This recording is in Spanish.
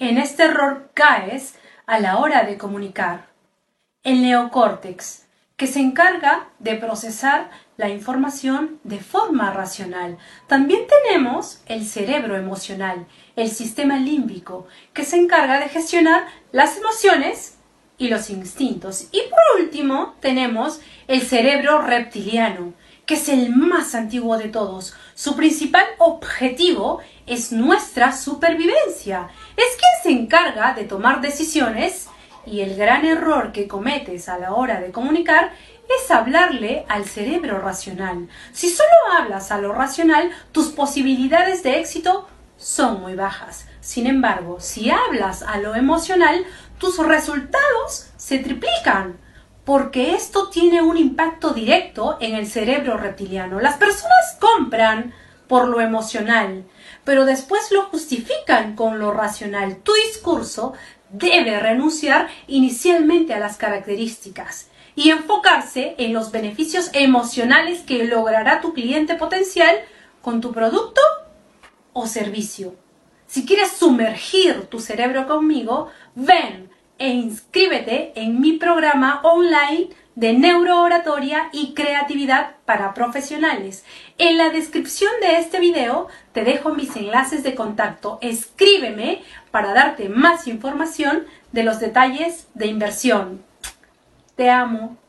En este error caes a la hora de comunicar. El neocórtex, que se encarga de procesar la información de forma racional. También tenemos el cerebro emocional, el sistema límbico, que se encarga de gestionar las emociones y los instintos. Y por último tenemos el cerebro reptiliano, que es el más antiguo de todos. Su principal objetivo es nuestra supervivencia. Es quien se encarga de tomar decisiones y el gran error que cometes a la hora de comunicar es hablarle al cerebro racional. Si solo hablas a lo racional, tus posibilidades de éxito son muy bajas. Sin embargo, si hablas a lo emocional, tus resultados se triplican porque esto tiene un impacto directo en el cerebro reptiliano. Las personas compran por lo emocional, pero después lo justifican con lo racional. Tu discurso debe renunciar inicialmente a las características y enfocarse en los beneficios emocionales que logrará tu cliente potencial con tu producto o servicio. Si quieres sumergir tu cerebro conmigo, ven e inscríbete en mi programa online de neurooratoria y creatividad para profesionales. En la descripción de este video te dejo mis enlaces de contacto. Escríbeme para darte más información de los detalles de inversión. Te amo.